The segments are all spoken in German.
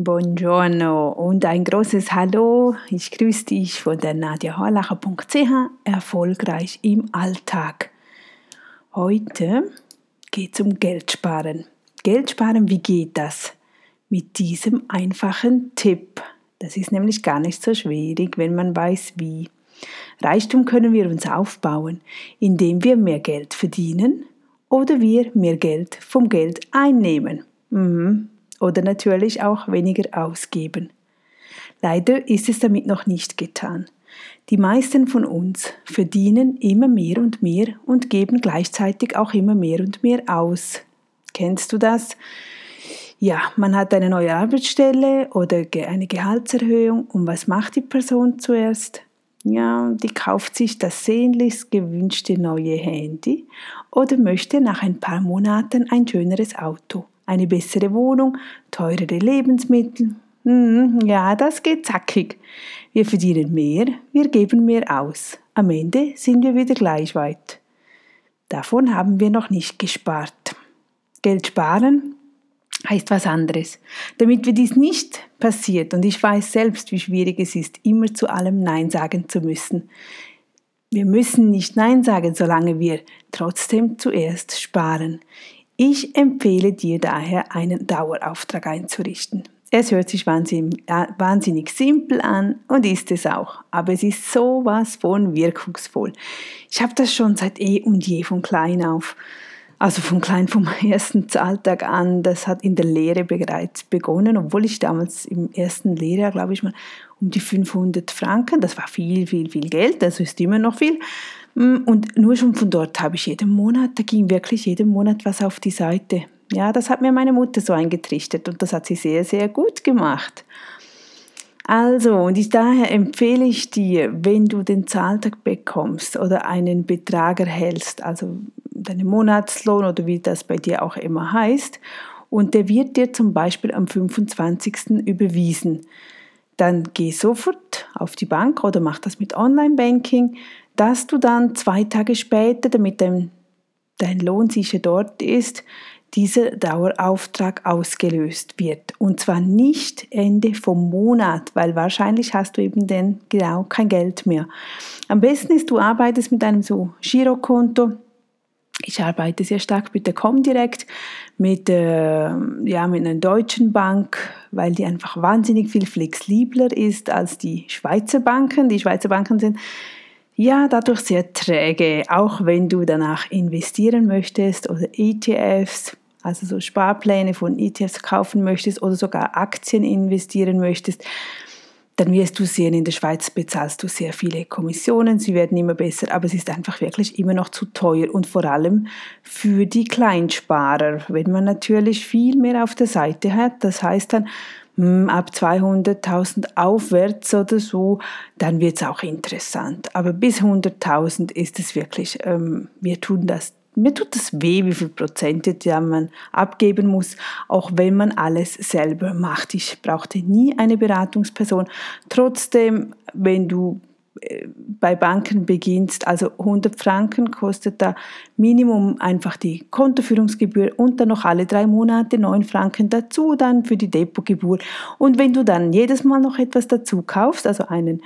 Buongiorno und ein großes Hallo. Ich grüße dich von der nadiahorlacher.ch. Erfolgreich im Alltag. Heute geht es um Geldsparen. Geldsparen, wie geht das? Mit diesem einfachen Tipp. Das ist nämlich gar nicht so schwierig, wenn man weiß wie. Reichtum können wir uns aufbauen, indem wir mehr Geld verdienen oder wir mehr Geld vom Geld einnehmen. Mhm oder natürlich auch weniger ausgeben. Leider ist es damit noch nicht getan. Die meisten von uns verdienen immer mehr und mehr und geben gleichzeitig auch immer mehr und mehr aus. Kennst du das? Ja, man hat eine neue Arbeitsstelle oder eine Gehaltserhöhung und was macht die Person zuerst? Ja, die kauft sich das sehnlichst gewünschte neue Handy oder möchte nach ein paar Monaten ein schöneres Auto eine bessere Wohnung, teurere Lebensmittel. Hm, ja, das geht zackig. Wir verdienen mehr, wir geben mehr aus. Am Ende sind wir wieder gleich weit. Davon haben wir noch nicht gespart. Geld sparen heißt was anderes. Damit wir dies nicht passiert, und ich weiß selbst, wie schwierig es ist, immer zu allem Nein sagen zu müssen. Wir müssen nicht Nein sagen, solange wir trotzdem zuerst sparen. Ich empfehle dir daher, einen Dauerauftrag einzurichten. Es hört sich wahnsinnig, äh, wahnsinnig simpel an und ist es auch, aber es ist sowas von wirkungsvoll. Ich habe das schon seit eh und je von klein auf, also von klein vom ersten Alltag an, das hat in der Lehre bereits begonnen, obwohl ich damals im ersten Lehrjahr, glaube ich mal, um die 500 Franken, das war viel, viel, viel Geld, das ist immer noch viel, und nur schon von dort habe ich jeden Monat, da ging wirklich jeden Monat was auf die Seite. Ja, das hat mir meine Mutter so eingetrichtert und das hat sie sehr, sehr gut gemacht. Also, und ich, daher empfehle ich dir, wenn du den Zahltag bekommst oder einen Betrag erhältst, also deinen Monatslohn oder wie das bei dir auch immer heißt, und der wird dir zum Beispiel am 25. überwiesen, dann geh sofort auf die Bank oder mach das mit Online-Banking, dass du dann zwei Tage später, damit dein, dein Lohn sicher dort ist, dieser Dauerauftrag ausgelöst wird. Und zwar nicht Ende vom Monat, weil wahrscheinlich hast du eben dann genau kein Geld mehr. Am besten ist, du arbeitest mit einem so Girokonto. Ich arbeite sehr stark mit der Comdirect, mit, äh, ja, mit einer deutschen Bank, weil die einfach wahnsinnig viel flexibler ist als die Schweizer Banken. Die Schweizer Banken sind ja dadurch sehr träge, auch wenn du danach investieren möchtest oder ETFs, also so Sparpläne von ETFs kaufen möchtest oder sogar Aktien investieren möchtest, dann wirst du sehen, in der Schweiz bezahlst du sehr viele Kommissionen, sie werden immer besser, aber es ist einfach wirklich immer noch zu teuer und vor allem für die Kleinsparer, wenn man natürlich viel mehr auf der Seite hat, das heißt dann, ab 200.000 aufwärts oder so, dann wird es auch interessant. Aber bis 100.000 ist es wirklich, ähm, wir tun das mir tut es weh, wie viel Prozente man abgeben muss, auch wenn man alles selber macht. Ich brauchte nie eine Beratungsperson. Trotzdem, wenn du bei Banken beginnst, also 100 Franken kostet da Minimum einfach die Kontoführungsgebühr und dann noch alle drei Monate 9 Franken dazu dann für die Depotgebühr. Und wenn du dann jedes Mal noch etwas dazu kaufst, also einen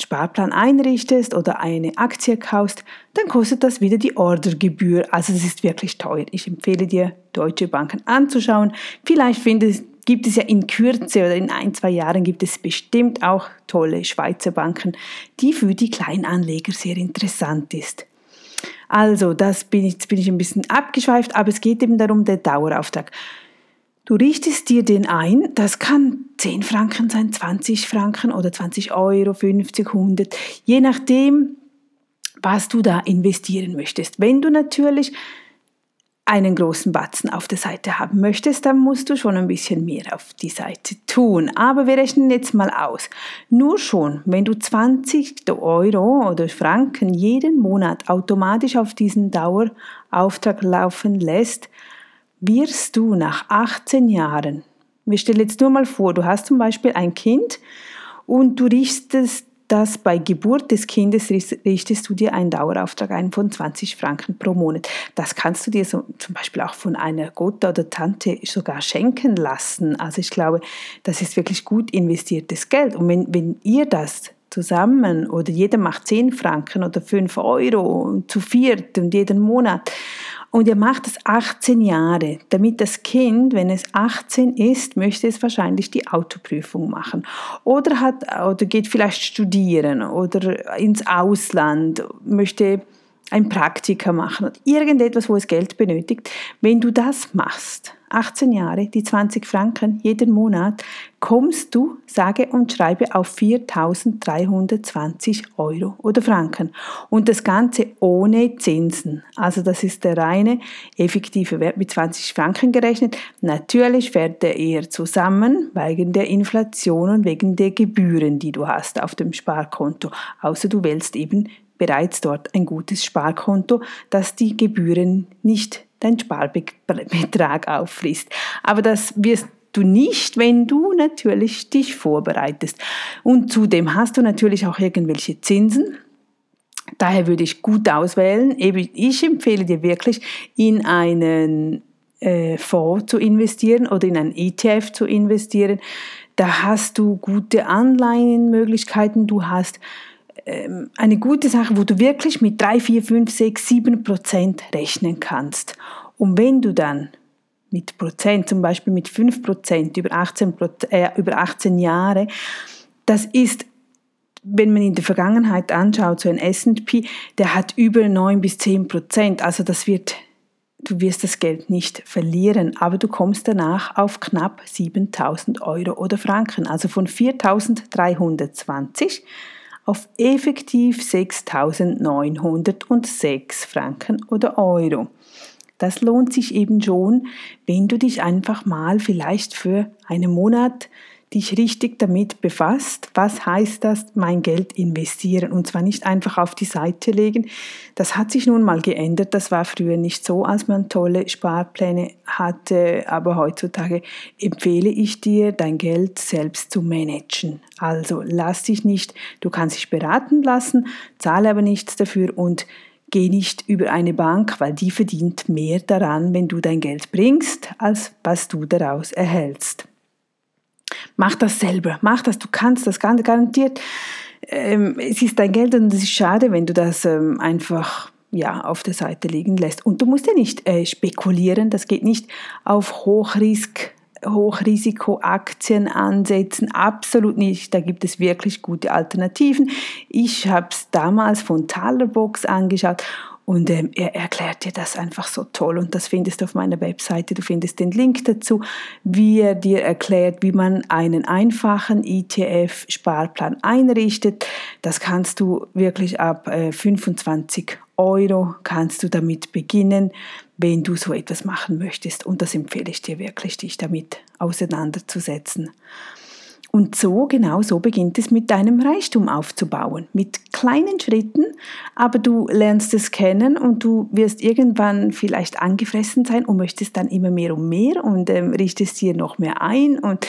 Sparplan einrichtest oder eine Aktie kaufst, dann kostet das wieder die Ordergebühr. Also es ist wirklich teuer. Ich empfehle dir, deutsche Banken anzuschauen. Vielleicht findest gibt es ja in Kürze oder in ein, zwei Jahren gibt es bestimmt auch tolle Schweizer Banken, die für die Kleinanleger sehr interessant ist. Also, das bin ich, jetzt bin ich ein bisschen abgeschweift, aber es geht eben darum, der Dauerauftrag. Du richtest dir den ein, das kann 10 Franken sein, 20 Franken oder 20 Euro, 50, 100, je nachdem, was du da investieren möchtest. Wenn du natürlich einen großen Batzen auf der Seite haben möchtest, dann musst du schon ein bisschen mehr auf die Seite tun. Aber wir rechnen jetzt mal aus. Nur schon, wenn du 20 Euro oder Franken jeden Monat automatisch auf diesen Dauerauftrag laufen lässt, wirst du nach 18 Jahren, wir stellen jetzt nur mal vor, du hast zum Beispiel ein Kind und du richtest dass bei Geburt des Kindes richtest du dir einen Dauerauftrag ein von 20 Franken pro Monat. Das kannst du dir so, zum Beispiel auch von einer Gota oder Tante sogar schenken lassen. Also ich glaube, das ist wirklich gut investiertes Geld. Und wenn, wenn ihr das zusammen oder jeder macht 10 Franken oder 5 Euro zu viert und jeden Monat und ihr macht es 18 Jahre, damit das Kind, wenn es 18 ist, möchte es wahrscheinlich die Autoprüfung machen. Oder, hat, oder geht vielleicht studieren oder ins Ausland, möchte ein Praktika machen irgendetwas, wo es Geld benötigt. Wenn du das machst, 18 Jahre, die 20 Franken jeden Monat, kommst du, sage und schreibe, auf 4.320 Euro oder Franken. Und das Ganze ohne Zinsen. Also das ist der reine effektive Wert mit 20 Franken gerechnet. Natürlich fährt er eher zusammen wegen der Inflation und wegen der Gebühren, die du hast auf dem Sparkonto. Außer du wählst eben bereits dort ein gutes Sparkonto, das die Gebühren nicht dein Sparbetrag auffrisst. Aber das wirst du nicht, wenn du natürlich dich vorbereitest. Und zudem hast du natürlich auch irgendwelche Zinsen. Daher würde ich gut auswählen. Ich empfehle dir wirklich, in einen äh, Fonds zu investieren oder in einen ETF zu investieren. Da hast du gute Anleihenmöglichkeiten, du hast eine gute Sache, wo du wirklich mit 3, 4, 5, 6, 7 Prozent rechnen kannst. Und wenn du dann mit Prozent, zum Beispiel mit 5 Prozent über 18, äh, über 18 Jahre, das ist wenn man in der Vergangenheit anschaut, so ein S&P, der hat über 9 bis 10 Prozent. Also das wird, du wirst das Geld nicht verlieren, aber du kommst danach auf knapp 7000 Euro oder Franken. Also von 4320 auf effektiv 6.906 Franken oder Euro. Das lohnt sich eben schon, wenn du dich einfach mal vielleicht für einen Monat dich richtig damit befasst, was heißt das, mein Geld investieren und zwar nicht einfach auf die Seite legen. Das hat sich nun mal geändert. Das war früher nicht so, als man tolle Sparpläne hatte, aber heutzutage empfehle ich dir, dein Geld selbst zu managen. Also lass dich nicht, du kannst dich beraten lassen, zahle aber nichts dafür und geh nicht über eine Bank, weil die verdient mehr daran, wenn du dein Geld bringst, als was du daraus erhältst. Mach das selber, mach das, du kannst das garantiert. Ähm, es ist dein Geld und es ist schade, wenn du das ähm, einfach ja, auf der Seite liegen lässt. Und du musst ja nicht äh, spekulieren, das geht nicht auf Hochrisk, Hochrisikoaktien ansetzen, absolut nicht. Da gibt es wirklich gute Alternativen. Ich habe es damals von Talerbox angeschaut und ähm, er erklärt dir das einfach so toll und das findest du auf meiner Webseite. Du findest den Link dazu, wie er dir erklärt, wie man einen einfachen ETF-Sparplan einrichtet. Das kannst du wirklich ab äh, 25 Euro kannst du damit beginnen, wenn du so etwas machen möchtest. Und das empfehle ich dir wirklich, dich damit auseinanderzusetzen. Und so, genau so beginnt es mit deinem Reichtum aufzubauen. Mit kleinen Schritten, aber du lernst es kennen und du wirst irgendwann vielleicht angefressen sein und möchtest dann immer mehr und mehr und ähm, richtest dir noch mehr ein und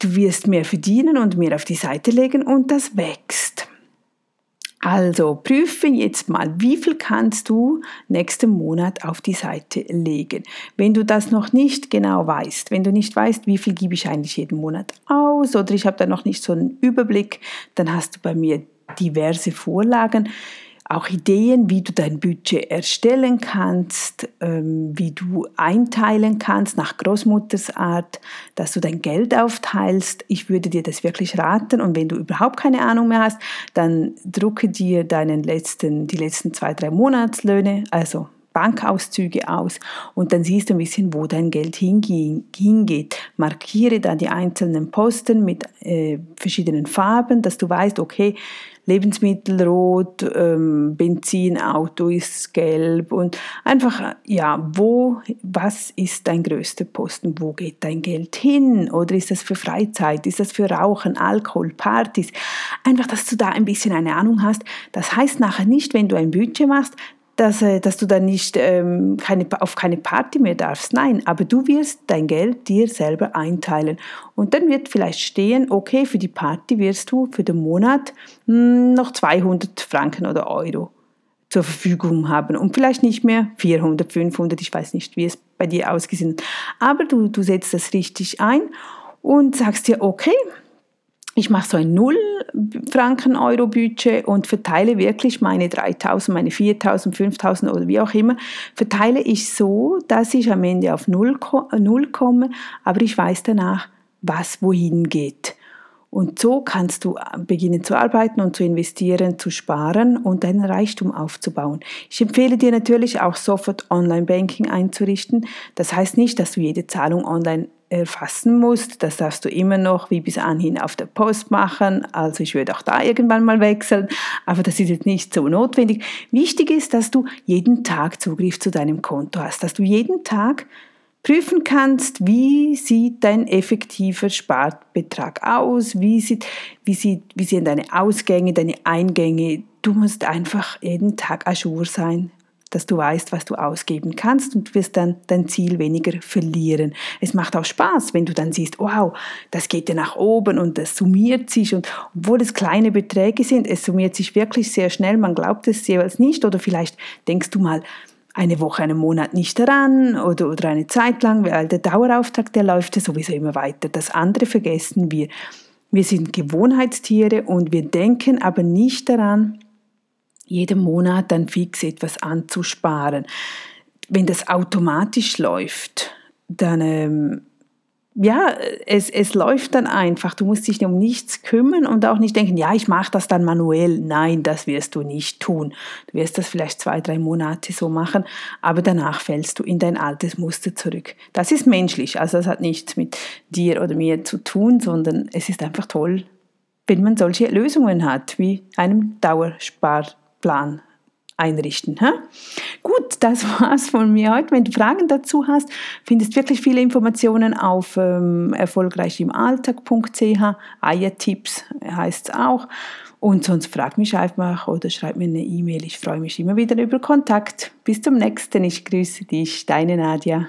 du wirst mehr verdienen und mehr auf die Seite legen und das wächst. Also prüfe jetzt mal, wie viel kannst du nächsten Monat auf die Seite legen. Wenn du das noch nicht genau weißt, wenn du nicht weißt, wie viel gebe ich eigentlich jeden Monat aus oder ich habe da noch nicht so einen Überblick, dann hast du bei mir diverse Vorlagen auch Ideen, wie du dein Budget erstellen kannst, ähm, wie du einteilen kannst nach Großmuttersart, dass du dein Geld aufteilst. Ich würde dir das wirklich raten und wenn du überhaupt keine Ahnung mehr hast, dann drucke dir deinen letzten, die letzten zwei, drei Monatslöhne, also Bankauszüge aus und dann siehst du ein bisschen, wo dein Geld hingeht. Markiere da die einzelnen Posten mit äh, verschiedenen Farben, dass du weißt, okay, Lebensmittel rot, ähm, Benzin, Auto ist gelb und einfach, ja, wo, was ist dein größter Posten? Wo geht dein Geld hin? Oder ist das für Freizeit? Ist das für Rauchen, Alkohol, Partys? Einfach, dass du da ein bisschen eine Ahnung hast. Das heißt nachher nicht, wenn du ein Budget machst, dass, äh, dass du dann nicht ähm, keine, auf keine Party mehr darfst. Nein, aber du wirst dein Geld dir selber einteilen. Und dann wird vielleicht stehen, okay, für die Party wirst du für den Monat mh, hm, noch 200 Franken oder Euro zur Verfügung haben und vielleicht nicht mehr 400, 500, ich weiß nicht, wie es bei dir ausgesehen ist. Aber du, du setzt das richtig ein und sagst dir, okay, ich mache so ein 0 Franken Euro Budget und verteile wirklich meine 3000, meine 4000, 5000 oder wie auch immer, verteile ich so, dass ich am Ende auf 0, 0 komme, aber ich weiß danach, was wohin geht. Und so kannst du beginnen zu arbeiten und zu investieren, zu sparen und deinen Reichtum aufzubauen. Ich empfehle dir natürlich auch sofort Online-Banking einzurichten. Das heißt nicht, dass du jede Zahlung online erfassen musst. Das darfst du immer noch wie bis anhin auf der Post machen. Also ich würde auch da irgendwann mal wechseln, aber das ist jetzt nicht so notwendig. Wichtig ist, dass du jeden Tag Zugriff zu deinem Konto hast, dass du jeden Tag prüfen kannst, wie sieht dein effektiver Sparbetrag aus, wie, sieht, wie, sieht, wie sehen deine Ausgänge, deine Eingänge. Du musst einfach jeden Tag ajour sein dass du weißt, was du ausgeben kannst und wirst dann dein Ziel weniger verlieren. Es macht auch Spaß, wenn du dann siehst, wow, das geht ja nach oben und das summiert sich und obwohl es kleine Beträge sind, es summiert sich wirklich sehr schnell, man glaubt es jeweils nicht oder vielleicht denkst du mal, eine Woche, einen Monat nicht daran oder, oder eine Zeit lang, weil der Dauerauftrag, der läuft ja sowieso immer weiter. Das andere vergessen wir. Wir sind Gewohnheitstiere und wir denken aber nicht daran, jeden Monat dann fix etwas anzusparen. Wenn das automatisch läuft, dann ähm, ja, es, es läuft dann einfach. Du musst dich um nichts kümmern und auch nicht denken, ja, ich mache das dann manuell. Nein, das wirst du nicht tun. Du wirst das vielleicht zwei, drei Monate so machen, aber danach fällst du in dein altes Muster zurück. Das ist menschlich, also das hat nichts mit dir oder mir zu tun, sondern es ist einfach toll, wenn man solche Lösungen hat, wie einem Dauerspar Plan einrichten. Hä? Gut, das war's von mir heute. Wenn du Fragen dazu hast, findest wirklich viele Informationen auf ähm, erfolgreichimalltag.ch. Eiertipps heißt es auch. Und sonst frag mich einfach oder schreib mir eine E-Mail. Ich freue mich immer wieder über Kontakt. Bis zum nächsten. Ich grüße dich, deine Nadja.